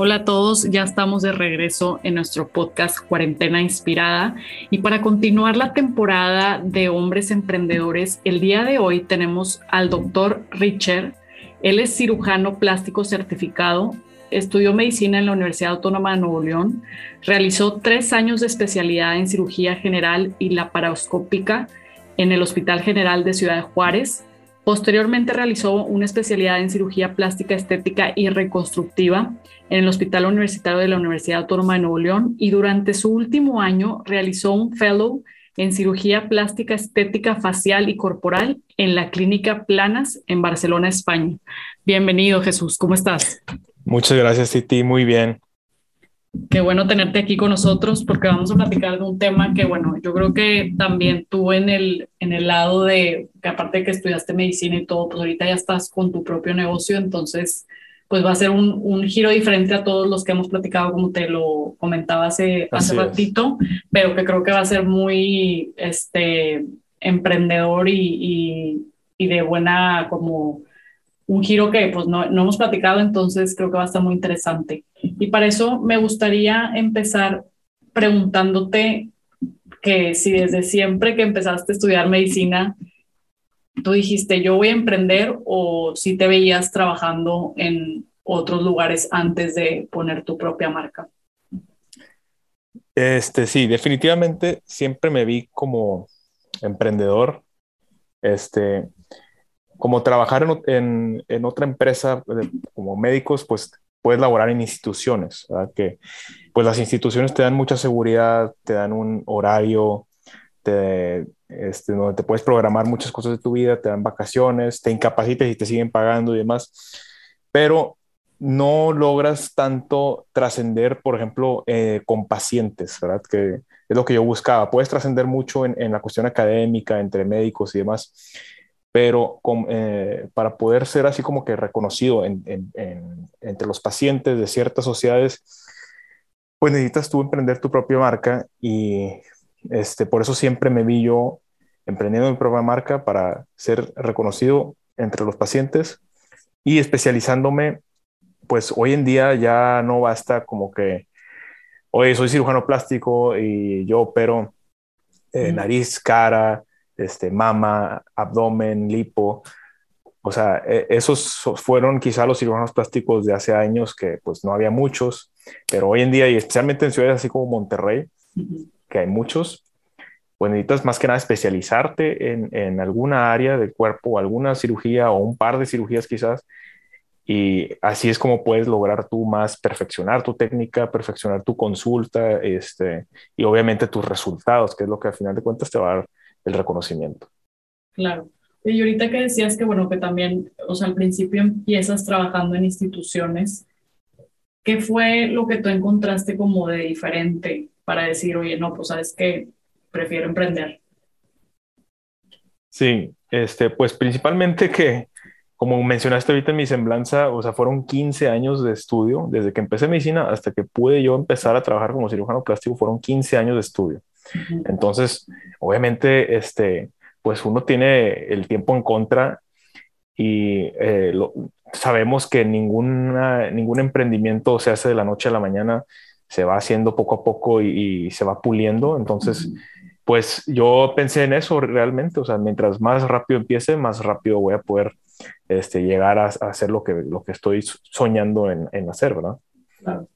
Hola a todos, ya estamos de regreso en nuestro podcast Cuarentena Inspirada y para continuar la temporada de hombres emprendedores, el día de hoy tenemos al doctor Richard. Él es cirujano plástico certificado, estudió medicina en la Universidad Autónoma de Nuevo León, realizó tres años de especialidad en cirugía general y laparoscópica en el Hospital General de Ciudad Juárez. Posteriormente realizó una especialidad en cirugía plástica estética y reconstructiva en el Hospital Universitario de la Universidad Autónoma de Nuevo León y durante su último año realizó un fellow en cirugía plástica estética facial y corporal en la clínica Planas en Barcelona, España. Bienvenido Jesús, ¿cómo estás? Muchas gracias Titi, muy bien. Qué bueno tenerte aquí con nosotros porque vamos a platicar de un tema que, bueno, yo creo que también tú en el, en el lado de, que aparte de que estudiaste medicina y todo, pues ahorita ya estás con tu propio negocio, entonces pues va a ser un, un, giro diferente a todos los que hemos platicado, como te lo comentaba hace, hace ratito, pero que creo que va a ser muy este, emprendedor y, y, y, de buena, como un giro que pues no, no hemos platicado, entonces creo que va a estar muy interesante. Y para eso me gustaría empezar preguntándote que si desde siempre que empezaste a estudiar medicina, tú dijiste, yo voy a emprender o si te veías trabajando en otros lugares antes de poner tu propia marca? Este, sí, definitivamente siempre me vi como emprendedor. Este, como trabajar en, en, otra empresa como médicos, pues puedes laborar en instituciones, ¿verdad? que pues las instituciones te dan mucha seguridad, te dan un horario, te, este, donde te puedes programar muchas cosas de tu vida, te dan vacaciones, te incapacitas y te siguen pagando y demás, pero no logras tanto trascender, por ejemplo, eh, con pacientes, ¿verdad? Que es lo que yo buscaba. Puedes trascender mucho en, en, la cuestión académica, entre médicos y demás, pero con, eh, para poder ser así como que reconocido en, en, entre los pacientes de ciertas sociedades, pues necesitas tú emprender tu propia marca y este, por eso siempre me vi yo emprendiendo mi propia marca para ser reconocido entre los pacientes y especializándome, pues hoy en día ya no basta como que, oye, soy cirujano plástico y yo opero eh, nariz, cara, este, mama, abdomen, lipo. O sea, e, esos fueron quizá los cirujanos plásticos de hace años que pues no había muchos, pero hoy en día y especialmente en ciudades así como Monterrey, que hay muchos, pues necesitas más que nada especializarte en, en, alguna área del cuerpo, alguna cirugía o un par de cirugías quizás, y así es como puedes lograr tú más perfeccionar tu técnica, perfeccionar tu consulta, este, y obviamente tus resultados, que es lo que al final de cuentas te va a dar el reconocimiento. Claro. Y ahorita que decías que, bueno, que también, o sea, al principio empiezas trabajando en instituciones, ¿qué fue lo que tú encontraste como de diferente para decir, oye, no, pues sabes que prefiero emprender? Sí, este, pues principalmente que, como mencionaste ahorita en mi semblanza, o sea, fueron 15 años de estudio, desde que empecé medicina hasta que pude yo empezar a trabajar como cirujano plástico, fueron 15 años de estudio. Entonces, obviamente, este, pues uno tiene el tiempo en contra y eh, sabemos que ninguna, ningún emprendimiento se hace de la noche a la mañana, se va haciendo poco a poco y, se va puliendo. Entonces, pues yo pensé en eso realmente, o sea, mientras más rápido empiece, más rápido voy a poder este, llegar a, hacer lo que, lo que estoy soñando en, en hacer, ¿verdad? Claro.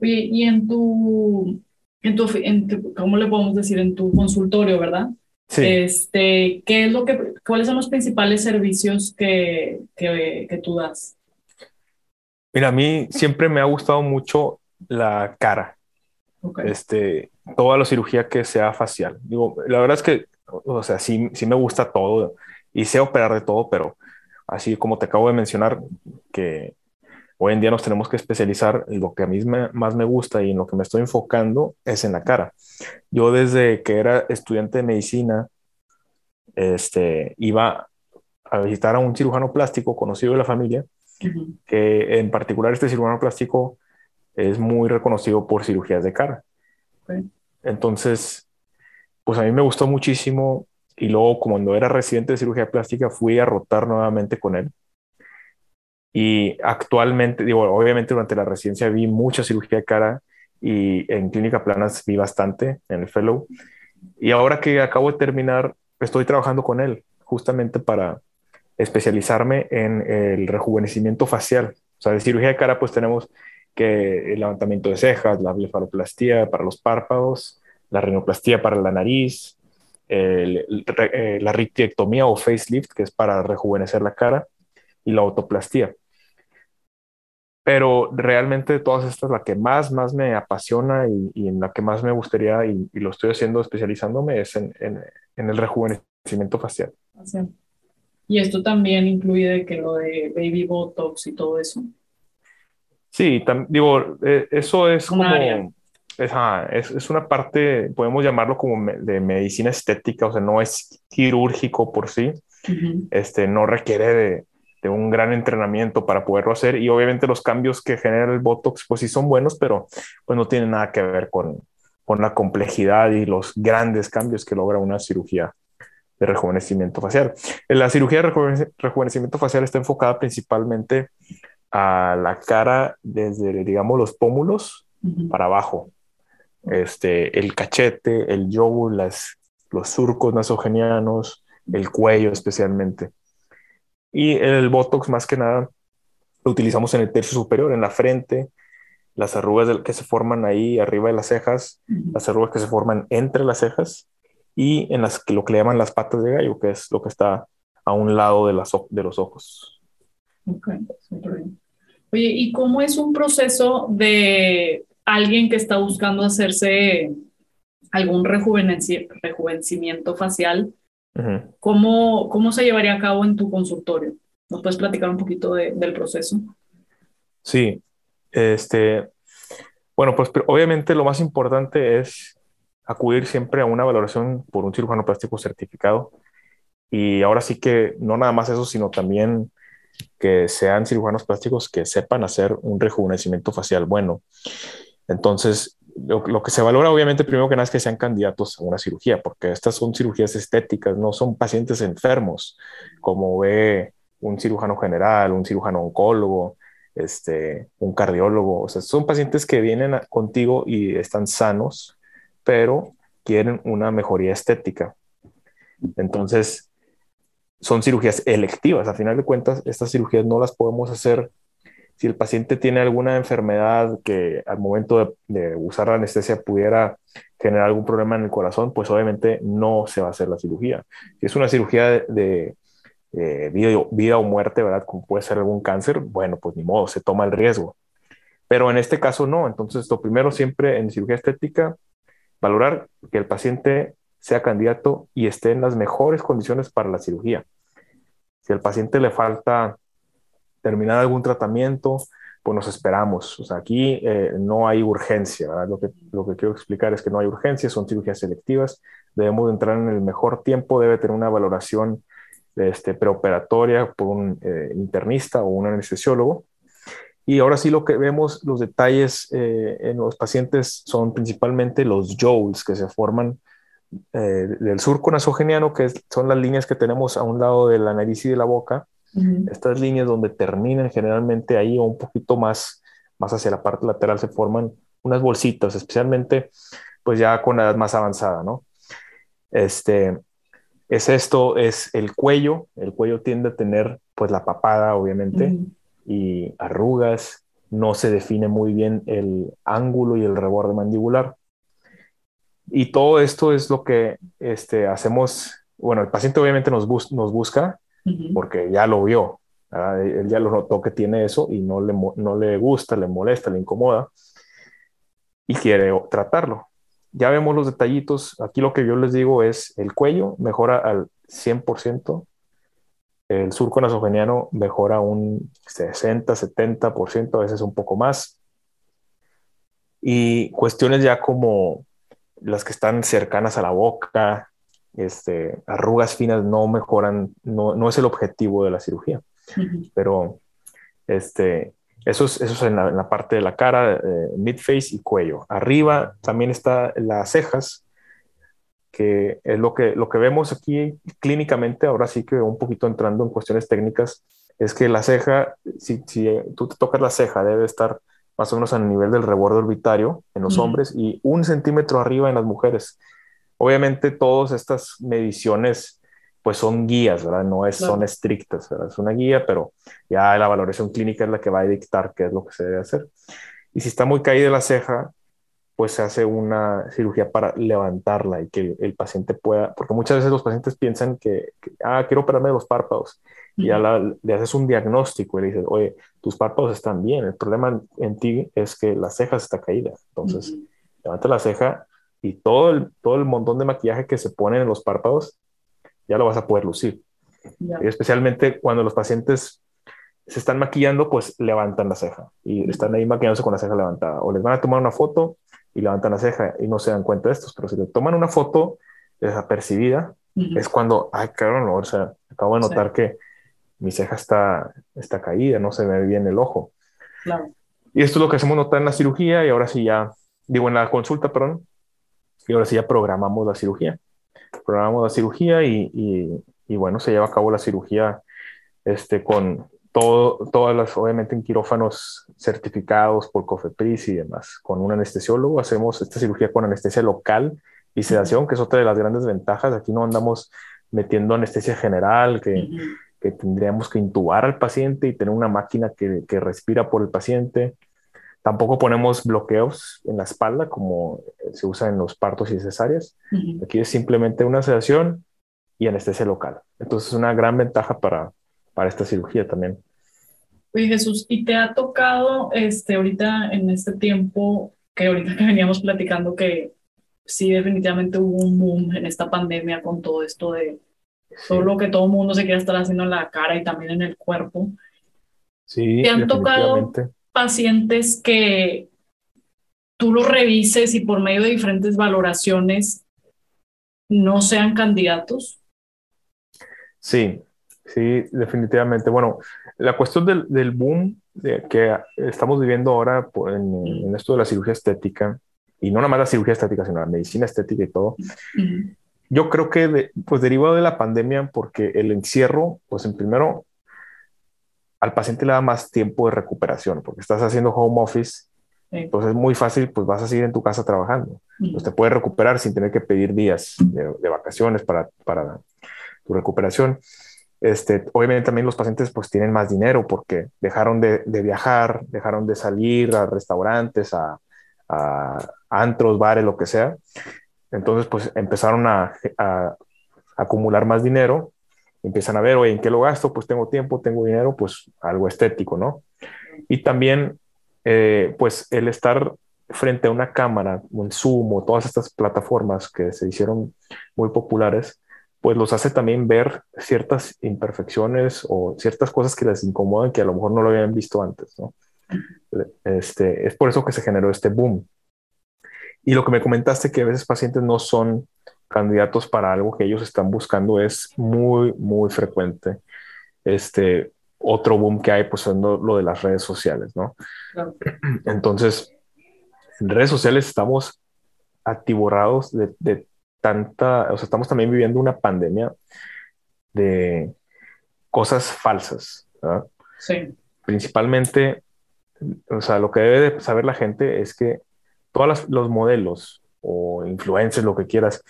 y en tu, en tu, en ¿cómo le podemos decir? En tu consultorio, ¿verdad? Sí. Este, ¿qué es lo que, ¿Cuáles son los principales servicios que, que, que tú das? Mira, a mí siempre me ha gustado mucho la cara. Okay. Este, toda la cirugía que sea facial. Digo, la verdad es que, o sea, sí, sí me gusta todo y sé operar de todo, pero así como te acabo de mencionar, que Hoy en día nos tenemos que especializar en lo que a mí más me gusta y en lo que me estoy enfocando es en la cara. Yo desde que era estudiante de medicina, este, iba a visitar a un cirujano plástico conocido de la familia, que en particular este cirujano plástico es muy reconocido por cirugías de cara. Entonces, pues a mí me gustó muchísimo y luego cuando era residente de cirugía plástica fui a rotar nuevamente con él Y actualmente, digo, obviamente durante la residencia vi mucha cirugía de cara y en clínica planas vi bastante en el fellow. Y ahora que acabo de terminar, estoy trabajando con él justamente para especializarme en el rejuvenecimiento facial. O sea, de cirugía de cara, pues tenemos que el levantamiento de cejas, la blefaroplastía para los párpados, la rinoplastía para la nariz, eh, la rictiectomía o facelift, que es para rejuvenecer la cara, y la autoplastía. Pero realmente de todas estas, la que más, más me apasiona y, en la que más me gustaría, y, lo estoy haciendo especializándome, es en, en, el rejuvenecimiento facial. Y esto también incluye que lo de baby botox y todo eso. Sí, digo, eh, eso es como es, es, una parte, podemos llamarlo como de medicina estética, o sea, no es quirúrgico por sí, este, no requiere de, de, un gran entrenamiento para poderlo hacer y obviamente los cambios que genera el Botox pues sí son buenos, pero pues no tienen nada que ver con, con la complejidad y los grandes cambios que logra una cirugía de rejuvenecimiento facial. La cirugía de rejuvenecimiento facial está enfocada principalmente a la cara desde, digamos, los pómulos para abajo este, el cachete, el yogur, las, los surcos nasogenianos, el cuello especialmente. Y el Botox más que nada lo utilizamos en el tercio superior, en la frente, las arrugas que se forman ahí arriba de las cejas, las arrugas que se forman entre las cejas y en las que lo que le llaman las patas de gallo, que es lo que está a un lado de, las, de los ojos. Ok, Oye, ¿y cómo es un proceso de alguien que está buscando hacerse algún rejuvenecimiento facial, ¿cómo, ¿cómo se llevaría a cabo en tu consultorio? ¿Nos puedes platicar un poquito del proceso? Sí, este, bueno, pues obviamente lo más importante es acudir siempre a una valoración por un cirujano plástico certificado. Y ahora sí que no nada más eso, sino también que sean cirujanos plásticos que sepan hacer un rejuvenecimiento facial bueno. Entonces, lo, que se valora obviamente primero que nada es que sean candidatos a una cirugía, porque estas son cirugías estéticas, no son pacientes enfermos, como ve un cirujano general, un cirujano oncólogo, este, un cardiólogo. O sea, son pacientes que vienen contigo y están sanos, pero quieren una mejoría estética. Entonces, son cirugías electivas. A final de cuentas, estas cirugías no las podemos hacer si el paciente tiene alguna enfermedad que al momento de, usar la anestesia pudiera generar algún problema en el corazón, pues obviamente no se va a hacer la cirugía. Si es una cirugía de, vida, o muerte, ¿verdad? Como puede ser algún cáncer, bueno, pues ni modo, se toma el riesgo. Pero en este caso no. Entonces, lo primero siempre en cirugía estética, valorar que el paciente sea candidato y esté en las mejores condiciones para la cirugía. Si al paciente le falta terminar algún tratamiento, pues nos esperamos. O sea, aquí eh, no hay urgencia, ¿verdad? Lo que, lo que quiero explicar es que no hay urgencia, son cirugías selectivas, debemos entrar en el mejor tiempo, debe tener una valoración este, preoperatoria por un eh, internista o un anestesiólogo. Y ahora sí lo que vemos, los detalles eh, en los pacientes son principalmente los joules que se forman del surco nasogeniano, que son las líneas que tenemos a un lado de la nariz y de la boca, estas líneas donde terminan generalmente ahí o un poquito más, más hacia la parte lateral se forman unas bolsitas, especialmente pues ya con la edad más avanzada, ¿no? Este, es esto, es el cuello, el cuello tiende a tener pues la papada obviamente y arrugas, no se define muy bien el ángulo y el reborde mandibular. Y todo esto es lo que este, hacemos, bueno, el paciente obviamente nos, nos busca porque ya lo vio, él ya lo notó que tiene eso y no le, no le gusta, le molesta, le incomoda y quiere tratarlo. Ya vemos los detallitos. Aquí lo que yo les digo es el cuello mejora al 100%, el surco nasogeniano mejora un 60, 70%, a veces un poco más. Y cuestiones ya como las que están cercanas a la boca, este, arrugas finas no mejoran, no, no, es el objetivo de la cirugía. Pero este, eso es, eso es en, la, parte de la cara, eh, mid-face y cuello. Arriba también está las cejas, que es lo que, lo que vemos aquí clínicamente, ahora sí que un poquito entrando en cuestiones técnicas, es que la ceja, si, si tú te tocas la ceja, debe estar más o menos a nivel del reborde orbitario en los hombres y un centímetro arriba en las mujeres. Obviamente todas estas mediciones pues son guías, ¿verdad? No es, son estrictas, ¿verdad? Es una guía, pero ya la valoración clínica es la que va a dictar qué es lo que se debe hacer. Y si está muy caída la ceja, pues se hace una cirugía para levantarla y que el, paciente pueda, porque muchas veces los pacientes piensan que, ah, quiero operarme los párpados. Y ya le haces un diagnóstico y le dices, oye, tus párpados están bien, el problema en, ti es que la ceja está caída. Entonces, levanta la ceja y todo el, todo el montón de maquillaje que se pone en los párpados, ya lo vas a poder lucir. Y especialmente cuando los pacientes se están maquillando, pues levantan la ceja y están ahí maquillándose con la ceja levantada. O les van a tomar una foto y levantan la ceja y no se dan cuenta de estos, pero si le toman una foto desapercibida, es cuando, ay, claro, o sea, acabo de notar que mi ceja está, está caída, no se ve bien el ojo. Y esto es lo que hacemos notar en la cirugía y ahora sí ya, digo en la consulta, perdón, y ahora sí ya programamos la cirugía. Programamos la cirugía y, y, bueno, se lleva a cabo la cirugía este, con todo, todas las, obviamente en quirófanos certificados por COFEPRIS y demás. Con un anestesiólogo hacemos esta cirugía con anestesia local y sedación, que es otra de las grandes ventajas. Aquí no andamos metiendo anestesia general, que que tendríamos que intubar al paciente y tener una máquina que, que respira por el paciente. Tampoco ponemos bloqueos en la espalda como se usa en los partos y cesáreas. Aquí es simplemente una sedación y anestesia local. Entonces es una gran ventaja para, para esta cirugía también. Oye Jesús, ¿y te ha tocado este, ahorita en este tiempo que ahorita que veníamos platicando que sí definitivamente hubo un boom en esta pandemia con todo esto de Solo que todo el mundo se quiere estar haciendo en la cara y también en el cuerpo. Sí, ¿Te han tocado pacientes que tú los revises y por medio de diferentes valoraciones no sean candidatos? Sí, sí, definitivamente. Bueno, la cuestión del, del boom que estamos viviendo ahora en, esto de la cirugía estética, y no nada más la cirugía estética, sino la medicina estética y todo, yo creo que pues derivado de la pandemia, porque el encierro, pues en primero, al paciente le da más tiempo de recuperación, porque estás haciendo home office, entonces es muy fácil, pues vas a seguir en tu casa trabajando. Pues te puedes recuperar sin tener que pedir días de, vacaciones para, para tu recuperación. Este, obviamente también los pacientes pues tienen más dinero porque dejaron de, de viajar, dejaron de salir a restaurantes, a, a antros, bares, lo que sea. Entonces, pues empezaron a, acumular más dinero, empiezan a ver, oye, ¿en qué lo gasto? Pues tengo tiempo, tengo dinero, pues algo estético, ¿no? Y también, eh, pues el estar frente a una cámara, un Zoom o todas estas plataformas que se hicieron muy populares, pues los hace también ver ciertas imperfecciones o ciertas cosas que les incomodan que a lo mejor no lo habían visto antes, ¿no? Este, es por eso que se generó este boom. Y lo que me comentaste que a veces pacientes no son candidatos para algo que ellos están buscando es muy, muy frecuente. Este otro boom que hay, pues, es lo de las redes sociales, ¿no? Entonces, en redes sociales estamos atiborrados de, de, tanta, o sea, estamos también viviendo una pandemia de cosas falsas, ¿verdad? Sí. Principalmente, o sea, lo que debe de saber la gente es que todos los modelos o influencers, lo que quieras,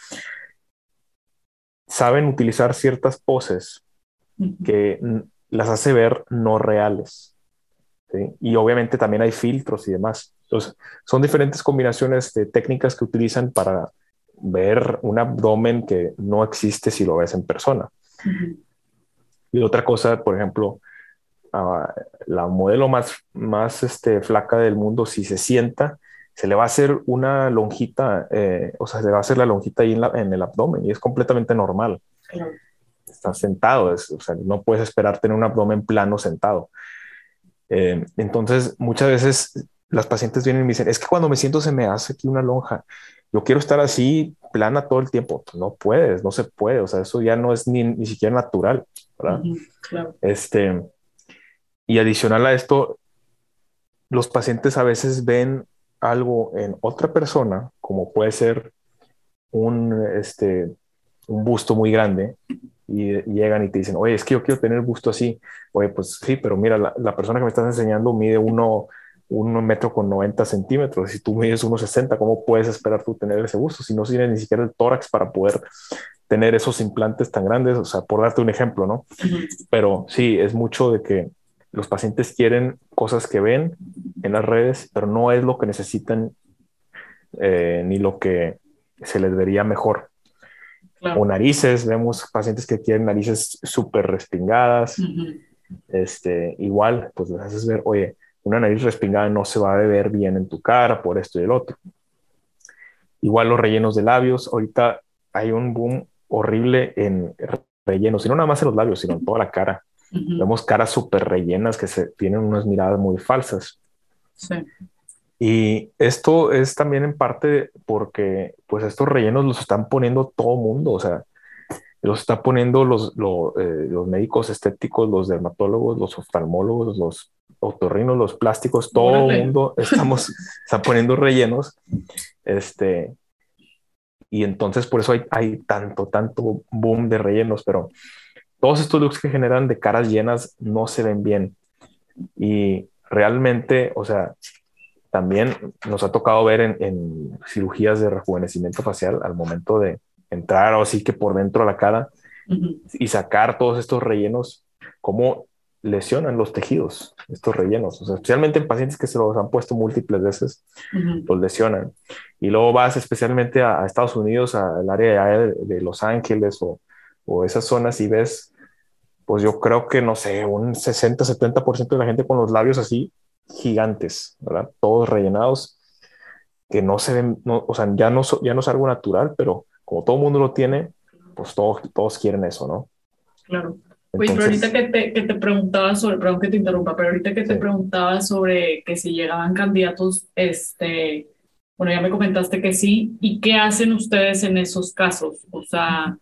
saben utilizar ciertas poses que las hace ver no reales. Y obviamente también hay filtros y demás. Entonces, son diferentes combinaciones de técnicas que utilizan para ver un abdomen que no existe si lo ves en persona. Y otra cosa, por ejemplo, ah, la modelo más, más este, flaca del mundo, si se sienta, se le va a hacer una lonjita, eh, o sea, se le va a hacer la lonjita ahí en, el abdomen y es completamente normal. Está sentado, o sea, no puedes esperar tener un abdomen plano sentado. Eh, entonces, muchas veces las pacientes vienen y me dicen, es que cuando me siento se me hace aquí una lonja. Yo quiero estar así plana todo el tiempo. No puedes, no se puede. O sea, eso ya no es ni, ni siquiera natural, ¿verdad? Este, y adicional a esto, los pacientes a veces ven algo en otra persona, como puede ser un, este, un busto muy grande, y, llegan y te dicen, oye, es que yo quiero tener gusto así. Oye, pues sí, pero mira, la, persona que me estás enseñando mide uno, un metro con 90 centímetros. Si tú mides 1,60, ¿cómo puedes esperar tú tener ese gusto? Si no tienes ni siquiera el tórax para poder tener esos implantes tan grandes, o sea, por darte un ejemplo, ¿no? Pero sí, es mucho de que los pacientes quieren cosas que ven en las redes, pero no es lo que necesitan eh, ni lo que se les vería mejor. O narices, vemos pacientes que quieren narices súper respingadas. este, igual, pues les haces ver, oye, una nariz respingada no se va a ver bien en tu cara por esto y el otro. Igual los rellenos de labios. Ahorita hay un boom horrible en rellenos, y no nada más en los labios, sino en toda la cara. Vemos caras súper rellenas que se tienen unas miradas muy falsas. Sí. Y esto es también en parte porque pues estos rellenos los están poniendo todo mundo, o sea, los está poniendo los, eh, los, médicos estéticos, los dermatólogos, los oftalmólogos, los otorrinos, los plásticos, todo el mundo estamos, está poniendo rellenos. Este, y entonces por eso hay, hay tanto, tanto boom de rellenos, pero todos estos looks que generan de caras llenas no se ven bien. Y realmente, o sea, también nos ha tocado ver en, cirugías de rejuvenecimiento facial al momento de entrar o así que por dentro de la cara y sacar todos estos rellenos, cómo lesionan los tejidos, estos rellenos, o sea, especialmente en pacientes que se los han puesto múltiples veces, los lesionan. Y luego vas especialmente a, Estados Unidos, al área de, Los Ángeles o, o, esas zonas y ves, pues yo creo que, no sé, un 60-70% de la gente con los labios así gigantes, ¿verdad? Todos rellenados, que no se ven, o sea, ya no, ya no es algo natural, pero como todo el mundo lo tiene, pues todos, todos quieren eso, ¿no? Claro. Oye, pero ahorita que te, que te preguntaba sobre, perdón que te interrumpa, pero ahorita que te preguntaba sobre que si llegaban candidatos, este, bueno, ya me comentaste que sí. ¿Y qué hacen ustedes en esos casos? O sea,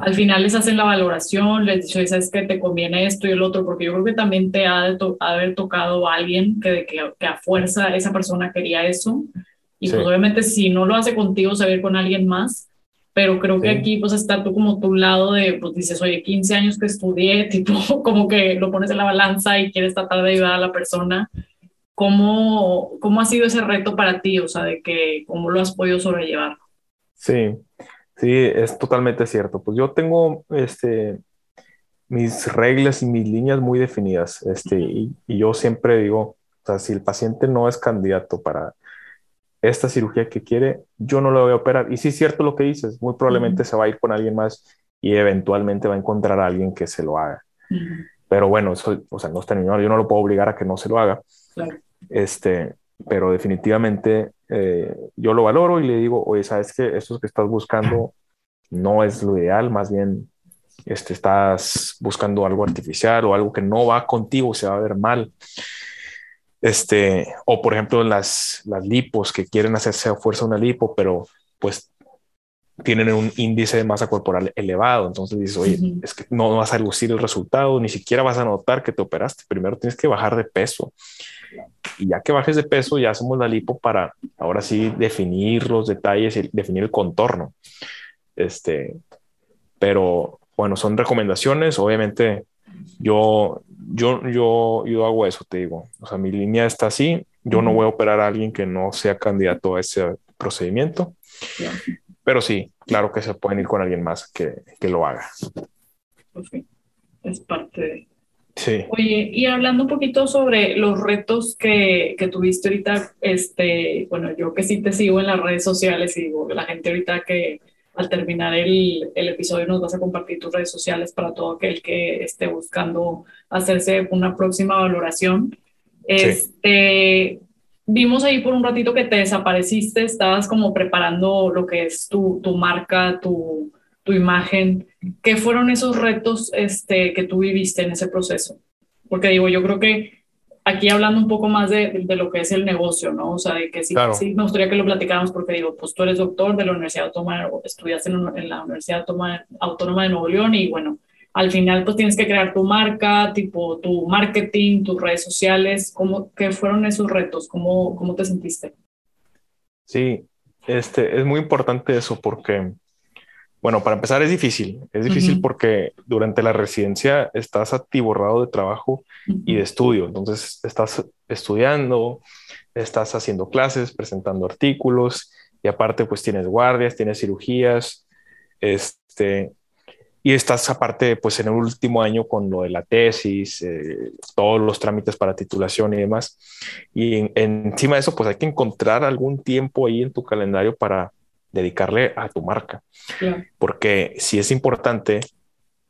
al final les hacen la valoración, les dicen, ¿sabes que te conviene esto y el otro? Porque yo creo que también te ha de, haber tocado a alguien que, que, que, a fuerza esa persona quería eso. Y pues obviamente si no lo hace contigo, saber con alguien más. Pero creo que aquí pues está tú como tu lado de, pues dices, oye, 15 años que estudié, tipo, como que lo pones en la balanza y quieres tratar de ayudar a la persona ¿Cómo, ¿Cómo ha sido ese reto para ti? O sea, de que cómo lo has podido sobrellevar. Sí, sí, es totalmente cierto. Pues yo tengo este, mis reglas y mis líneas muy definidas. Este, y, yo siempre digo, o sea, si el paciente no es candidato para esta cirugía que quiere, yo no lo voy a operar. Y sí es cierto lo que dices, muy probablemente se va a ir con alguien más y eventualmente va a encontrar a alguien que se lo haga. Pero bueno, eso, o sea, no está ni yo no lo puedo obligar a que no se lo haga. Claro. Este, pero definitivamente eh, yo lo valoro y le digo, oye, sabes que esto que estás buscando no es lo ideal, más bien este, estás buscando algo artificial o algo que no va contigo, se va a ver mal. Este, o por ejemplo, las, las lipos que quieren hacerse a fuerza una lipo, pero pues tienen un índice de masa corporal elevado. Entonces dices, oye, es que no vas a lucir el resultado, ni siquiera vas a notar que te operaste. Primero tienes que bajar de peso. Y ya que bajes de peso, ya hacemos la lipo para ahora sí definir los detalles y definir el contorno. Este, pero bueno, son recomendaciones. Obviamente, yo, yo, yo, yo hago eso, te digo. O sea, mi línea está así. Yo no voy a operar a alguien que no sea candidato a ese procedimiento. Pero sí, claro que se pueden ir con alguien más que, que lo haga. Es parte de Sí. Oye, y hablando un poquito sobre los retos que, que, tuviste ahorita, este, bueno, yo que sí te sigo en las redes sociales y digo, la gente ahorita que al terminar el, el, episodio nos vas a compartir tus redes sociales para todo aquel que esté buscando hacerse una próxima valoración. Este, vimos ahí por un ratito que te desapareciste, estabas como preparando lo que es tu, tu marca, tu, tu imagen. ¿Qué fueron esos retos este, que tú viviste en ese proceso? Porque digo, yo creo que aquí hablando un poco más de, de, lo que es el negocio, ¿no? O sea, de que sí, sí, me gustaría que lo platicáramos porque digo, pues tú eres doctor de la Universidad Autónoma, estudiaste en, la Universidad Autónoma, de Nuevo León y bueno, al final pues tienes que crear tu marca, tipo tu marketing, tus redes sociales. ¿Cómo, ¿Qué fueron esos retos? ¿Cómo, cómo te sentiste? Sí, este, es muy importante eso porque Bueno, para empezar es difícil. Es difícil porque durante la residencia estás atiborrado de trabajo y de estudio. Entonces estás estudiando, estás haciendo clases, presentando artículos y aparte pues tienes guardias, tienes cirugías, este, y estás aparte pues en el último año con lo de la tesis, eh, todos los trámites para titulación y demás. Y encima de eso pues hay que encontrar algún tiempo ahí en tu calendario para dedicarle a tu marca. Porque si es importante,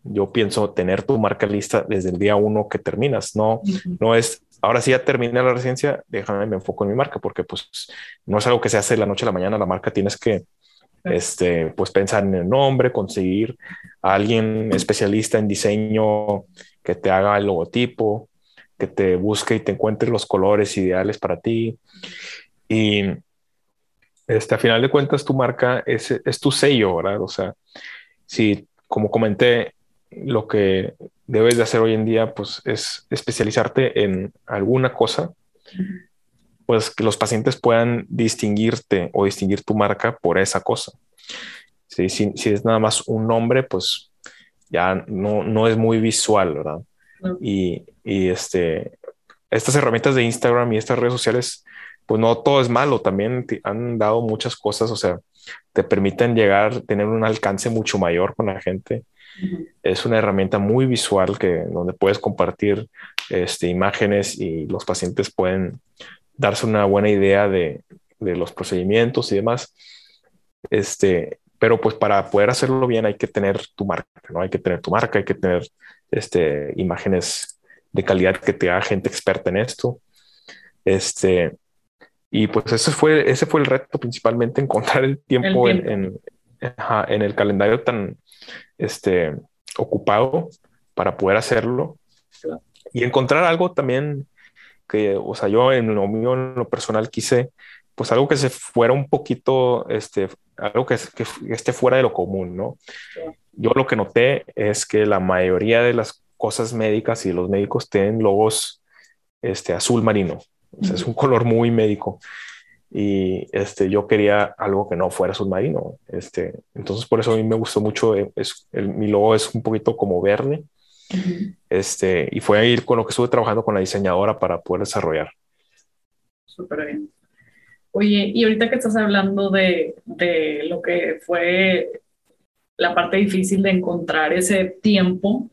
yo pienso tener tu marca lista desde el día uno que terminas. No, no es, ahora sí ya terminé la residencia, déjame me enfoco en mi marca, porque pues no es algo que se hace de la noche a la mañana. La marca tienes que, este, pues pensar en el nombre, conseguir a alguien especialista en diseño que te haga el logotipo, que te busque y te encuentre los colores ideales para ti. Y este, a final de cuentas, tu marca es, es tu sello, ¿verdad? O sea, si, como comenté, lo que debes de hacer hoy en día, pues es especializarte en alguna cosa, pues que los pacientes puedan distinguirte o distinguir tu marca por esa cosa. Si, si, es nada más un nombre, pues ya no, no es muy visual, ¿verdad? Y, y, este, estas herramientas de Instagram y estas redes sociales pues no todo es malo, también han dado muchas cosas, o sea, te permiten llegar, tener un alcance mucho mayor con la gente. Es una herramienta muy visual que donde puedes compartir este, imágenes y los pacientes pueden darse una buena idea de, de los procedimientos y demás. Este, pero pues para poder hacerlo bien hay que tener tu marca, ¿no? Hay que tener tu marca, hay que tener este, imágenes de calidad que te haga gente experta en esto. Este, y pues ese fue, ese fue el reto principalmente, encontrar el tiempo, En, en, el calendario tan este, ocupado para poder hacerlo. Y encontrar algo también que, o sea, yo en lo mío, en lo personal, quise, pues algo que se fuera un poquito, este, algo que, que esté fuera de lo común, ¿no? Yo lo que noté es que la mayoría de las cosas médicas y los médicos tienen logos este, azul marino es un color muy médico. Y este, yo quería algo que no fuera submarino. Este, entonces, por eso a mí me gustó mucho. Eh, es, el, mi logo es un poquito como verde. Este, y fue ahí con lo que estuve trabajando con la diseñadora para poder desarrollar. Súper bien. Oye, y ahorita que estás hablando de, de lo que fue la parte difícil de encontrar ese tiempo,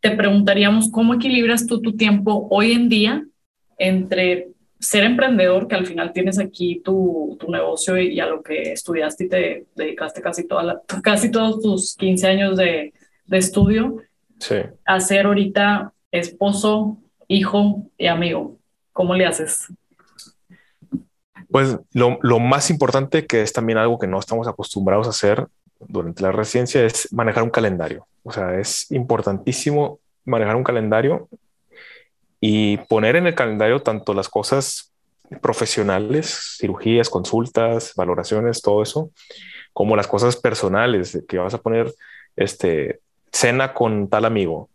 te preguntaríamos cómo equilibras tú tu tiempo hoy en día entre ser emprendedor, que al final tienes aquí tu, tu negocio y, a lo que estudiaste y te dedicaste casi, toda la, casi todos tus 15 años de, de estudio, sí. a ser ahorita esposo, hijo y amigo. ¿Cómo le haces? Pues lo, lo, más importante, que es también algo que no estamos acostumbrados a hacer durante la residencia, es manejar un calendario. O sea, es importantísimo manejar un calendario y poner en el calendario tanto las cosas profesionales, cirugías, consultas, valoraciones, todo eso, como las cosas personales, que vas a poner este, cena con tal amigo,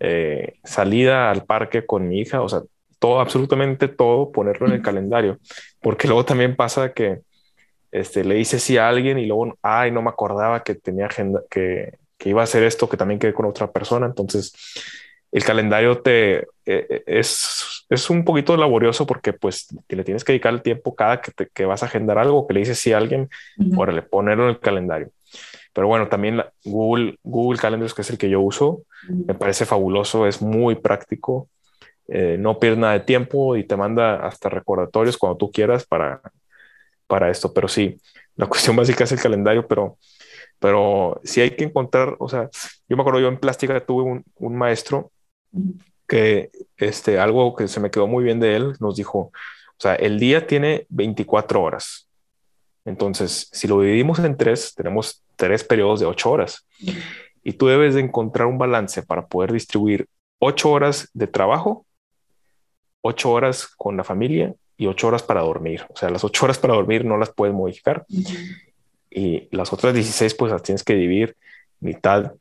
eh, salida al parque con mi hija, o sea, todo, absolutamente todo, ponerlo en el calendario, porque luego también pasa que este, le dice sí a alguien y luego, ay, no me acordaba que tenía agenda, que, que iba a hacer esto, que también quedé con otra persona, entonces el calendario te eh, eh, es, es un poquito laborioso porque pues le tienes que dedicar el tiempo cada que, que vas a agendar algo, que le dices sí a alguien, uh le ponerlo en el calendario. Pero bueno, también Google, Google Calendars, que es el que yo uso, me parece fabuloso, es muy práctico, eh, no pierde nada de tiempo y te manda hasta recordatorios cuando tú quieras para, para esto. Pero sí, la cuestión básica es el calendario, pero, pero sí hay que encontrar, o sea, yo me acuerdo, yo en plástica tuve un, un maestro que este, algo que se me quedó muy bien de él, nos dijo, o sea, el día tiene 24 horas. Entonces, si lo dividimos en tres, tenemos tres periodos de ocho horas. Y tú debes de encontrar un balance para poder distribuir ocho horas de trabajo, ocho horas con la familia y ocho horas para dormir. O sea, las ocho horas para dormir no las puedes modificar. Y las otras 16, pues las tienes que dividir mitad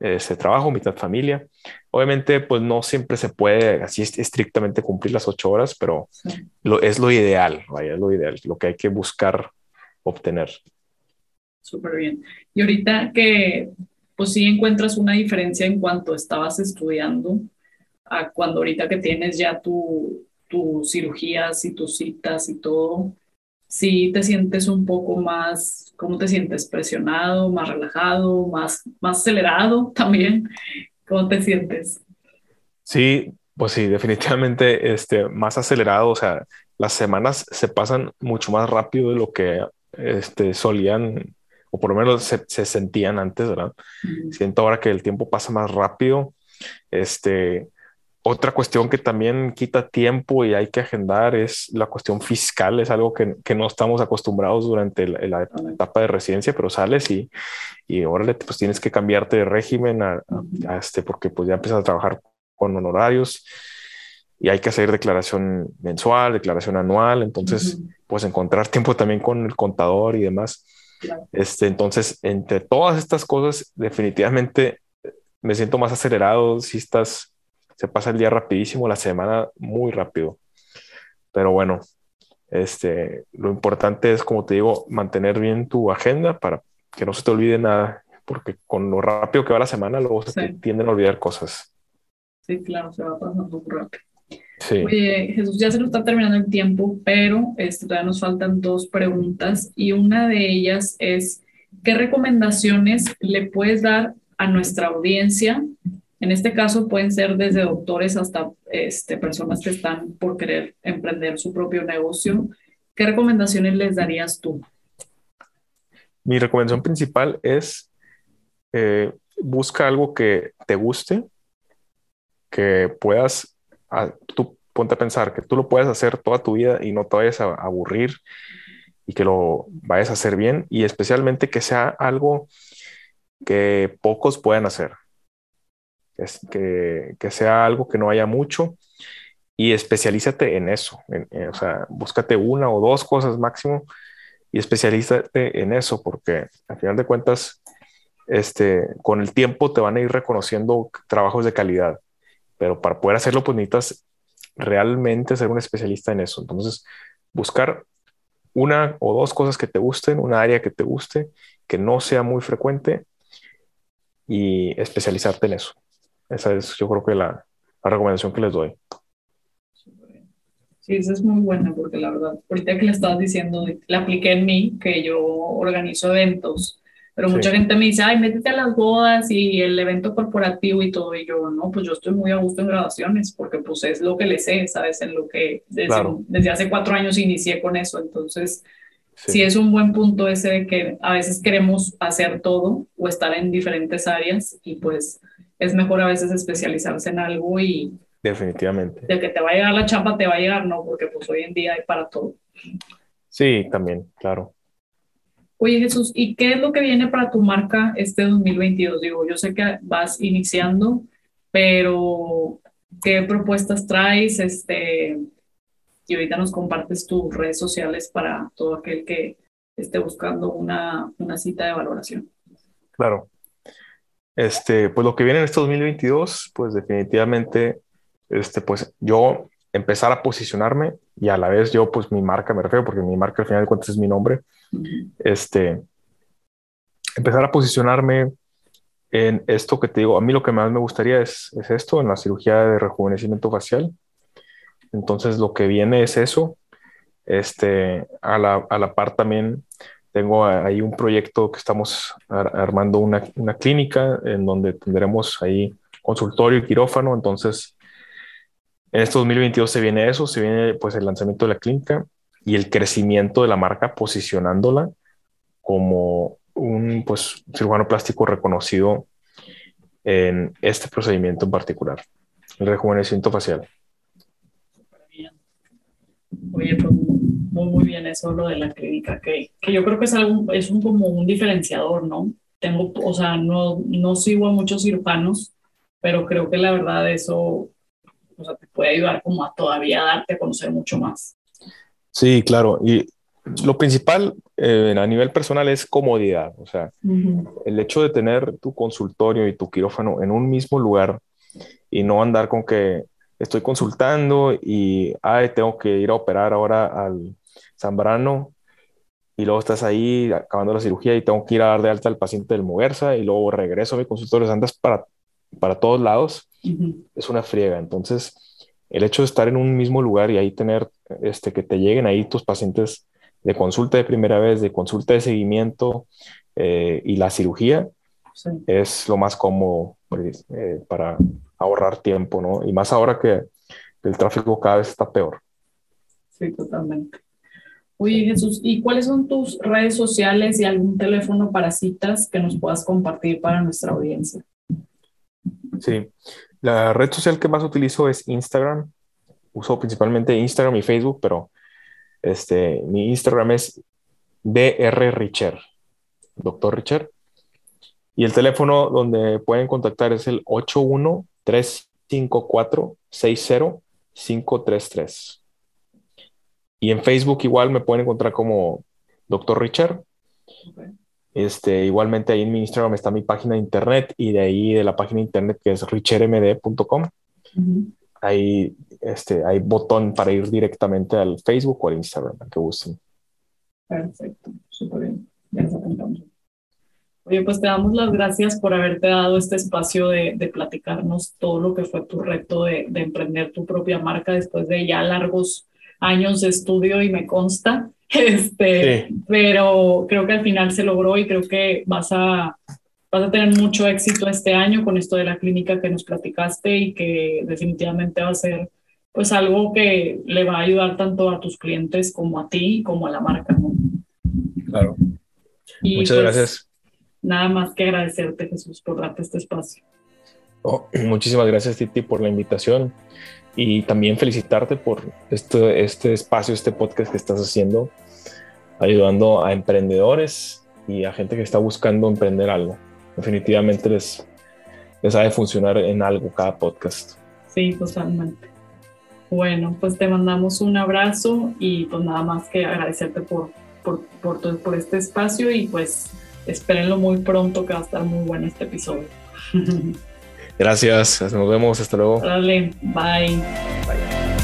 ese trabajo, mitad familia. Obviamente, pues no siempre se puede así estrictamente cumplir las ocho horas, pero lo, es lo ideal, vaya, es lo ideal, lo que hay que buscar obtener. Súper bien. Y ahorita que, pues sí encuentras una diferencia en cuanto estabas estudiando a cuando ahorita que tienes ya tu, tus cirugías y tus citas y todo, si te sientes un poco más, ¿cómo te sientes? ¿Presionado, más relajado, más, más acelerado también? ¿Cómo te sientes? Sí, pues sí, definitivamente este, más acelerado, o sea, las semanas se pasan mucho más rápido de lo que este, solían, o por lo menos se, se sentían antes, ¿verdad? Siento ahora que el tiempo pasa más rápido, este, otra cuestión que también quita tiempo y hay que agendar es la cuestión fiscal. Es algo que, que no estamos acostumbrados durante la, etapa de residencia, pero sales y, y órale, pues tienes que cambiarte de régimen a, este, porque pues ya empiezas a trabajar con honorarios y hay que hacer declaración mensual, declaración anual. Entonces, pues encontrar tiempo también con el contador y demás. Este, entonces, entre todas estas cosas, definitivamente me siento más acelerado si estás se pasa el día rapidísimo, la semana muy rápido. Pero bueno, este, lo importante es, como te digo, mantener bien tu agenda para que no se te olvide nada, porque con lo rápido que va la semana, luego se tienden a olvidar cosas. Sí, claro, se va pasando muy rápido. Sí. Oye, Jesús, ya se nos está terminando el tiempo, pero este, todavía nos faltan dos preguntas y una de ellas es, ¿qué recomendaciones le puedes dar a nuestra audiencia en este caso pueden ser desde doctores hasta este, personas que están por querer emprender su propio negocio. ¿Qué recomendaciones les darías tú? Mi recomendación principal es eh, busca algo que te guste, que puedas, ah, tú ponte a pensar que tú lo puedes hacer toda tu vida y no te vayas a aburrir y que lo vayas a hacer bien y especialmente que sea algo que pocos puedan hacer que, que, sea algo que no haya mucho y especialízate en eso. o sea, búscate una o dos cosas máximo y especialízate en eso, porque al final de cuentas, este, con el tiempo te van a ir reconociendo trabajos de calidad, pero para poder hacerlo, pues necesitas realmente ser un especialista en eso. Entonces, buscar una o dos cosas que te gusten, una área que te guste, que no sea muy frecuente y especializarte en eso. Esa es, yo creo que la, la recomendación que les doy. Sí, esa es muy buena porque la verdad, ahorita que le estabas diciendo, la apliqué en mí, que yo organizo eventos, pero mucha gente me dice, ay, métete a las bodas y el evento corporativo y todo, y yo, no, pues yo estoy muy a gusto en graduaciones porque pues es lo que le sé, ¿sabes? En lo que desde, desde hace cuatro años inicié con eso, entonces sí. sí. es un buen punto ese de que a veces queremos hacer todo o estar en diferentes áreas y pues es mejor a veces especializarse en algo y... Definitivamente. De que te va a llegar la chapa, te va a llegar, no, porque pues hoy en día hay para todo. Sí, también, claro. Oye Jesús, ¿y qué es lo que viene para tu marca este 2022? Digo, yo sé que vas iniciando, pero ¿qué propuestas traes? Este, y ahorita nos compartes tus redes sociales para todo aquel que esté buscando una, una cita de valoración. Claro. Este, pues lo que viene en este 2022, pues definitivamente, este, pues yo empezar a posicionarme y a la vez yo, pues mi marca, me refiero, porque mi marca al final de cuentas es mi nombre, este, empezar a posicionarme en esto que te digo, a mí lo que más me gustaría es, es esto, en la cirugía de rejuvenecimiento facial. Entonces lo que viene es eso, este, a la, a la par también tengo ahí un proyecto que estamos armando una, una, clínica en donde tendremos ahí consultorio y quirófano. Entonces, en este 2022 se viene eso, se viene pues el lanzamiento de la clínica y el crecimiento de la marca posicionándola como un pues cirujano plástico reconocido en este procedimiento en particular, el rejuvenecimiento facial. Oye, pues muy, bien eso, lo de la clínica, que, que yo creo que es, algo, es un, como un diferenciador, ¿no? Tengo, o sea, no, no sigo a muchos cirujanos, pero creo que la verdad eso o sea, te puede ayudar como a todavía darte a conocer mucho más. Sí, claro. Y lo principal eh, a nivel personal es comodidad. O sea, el hecho de tener tu consultorio y tu quirófano en un mismo lugar y no andar con que estoy consultando y ay, tengo que ir a operar ahora al Zambrano y luego estás ahí acabando la cirugía y tengo que ir a dar de alta al paciente del Muguerza y luego regreso a mi consultorio, andas para, para todos lados, es una friega. Entonces, el hecho de estar en un mismo lugar y ahí tener, este, que te lleguen ahí tus pacientes de consulta de primera vez, de consulta de seguimiento eh, y la cirugía, es lo más cómodo pues, eh, para ahorrar tiempo, ¿no? Y más ahora que el tráfico cada vez está peor. Sí, totalmente. Oye, Jesús, ¿y cuáles son tus redes sociales y algún teléfono para citas que nos puedas compartir para nuestra audiencia? Sí, la red social que más utilizo es Instagram. Uso principalmente Instagram y Facebook, pero este, mi Instagram es DR Richard, doctor Richard. Y el teléfono donde pueden contactar es el 81354-60533. Y en Facebook igual me pueden encontrar como Dr. Richard. Este, igualmente ahí en mi Instagram está mi página de internet y de ahí de la página de internet que es richardmd.com. Ahí este, hay botón para ir directamente al Facebook o al Instagram, que gusten. Perfecto, súper bien. Ya nos apuntamos. Oye, pues te damos las gracias por haberte dado este espacio de, de platicarnos todo lo que fue tu reto de, de emprender tu propia marca después de ya largos años de estudio y me consta, este, pero creo que al final se logró y creo que vas a, vas a tener mucho éxito este año con esto de la clínica que nos platicaste y que definitivamente va a ser pues algo que le va a ayudar tanto a tus clientes como a ti como a la marca. Claro. Muchas pues, gracias. Nada más que agradecerte Jesús por darte este espacio. Oh, muchísimas gracias Titi por la invitación y también felicitarte por este, este espacio, este podcast que estás haciendo, ayudando a emprendedores y a gente que está buscando emprender algo. Definitivamente les, les ha de funcionar en algo cada podcast. Sí, totalmente. Bueno, pues te mandamos un abrazo y pues nada más que agradecerte por, por, por, por este espacio y pues espérenlo muy pronto que va a estar muy bueno este episodio. Gracias, nos vemos, hasta luego. Dale, bye. Bye.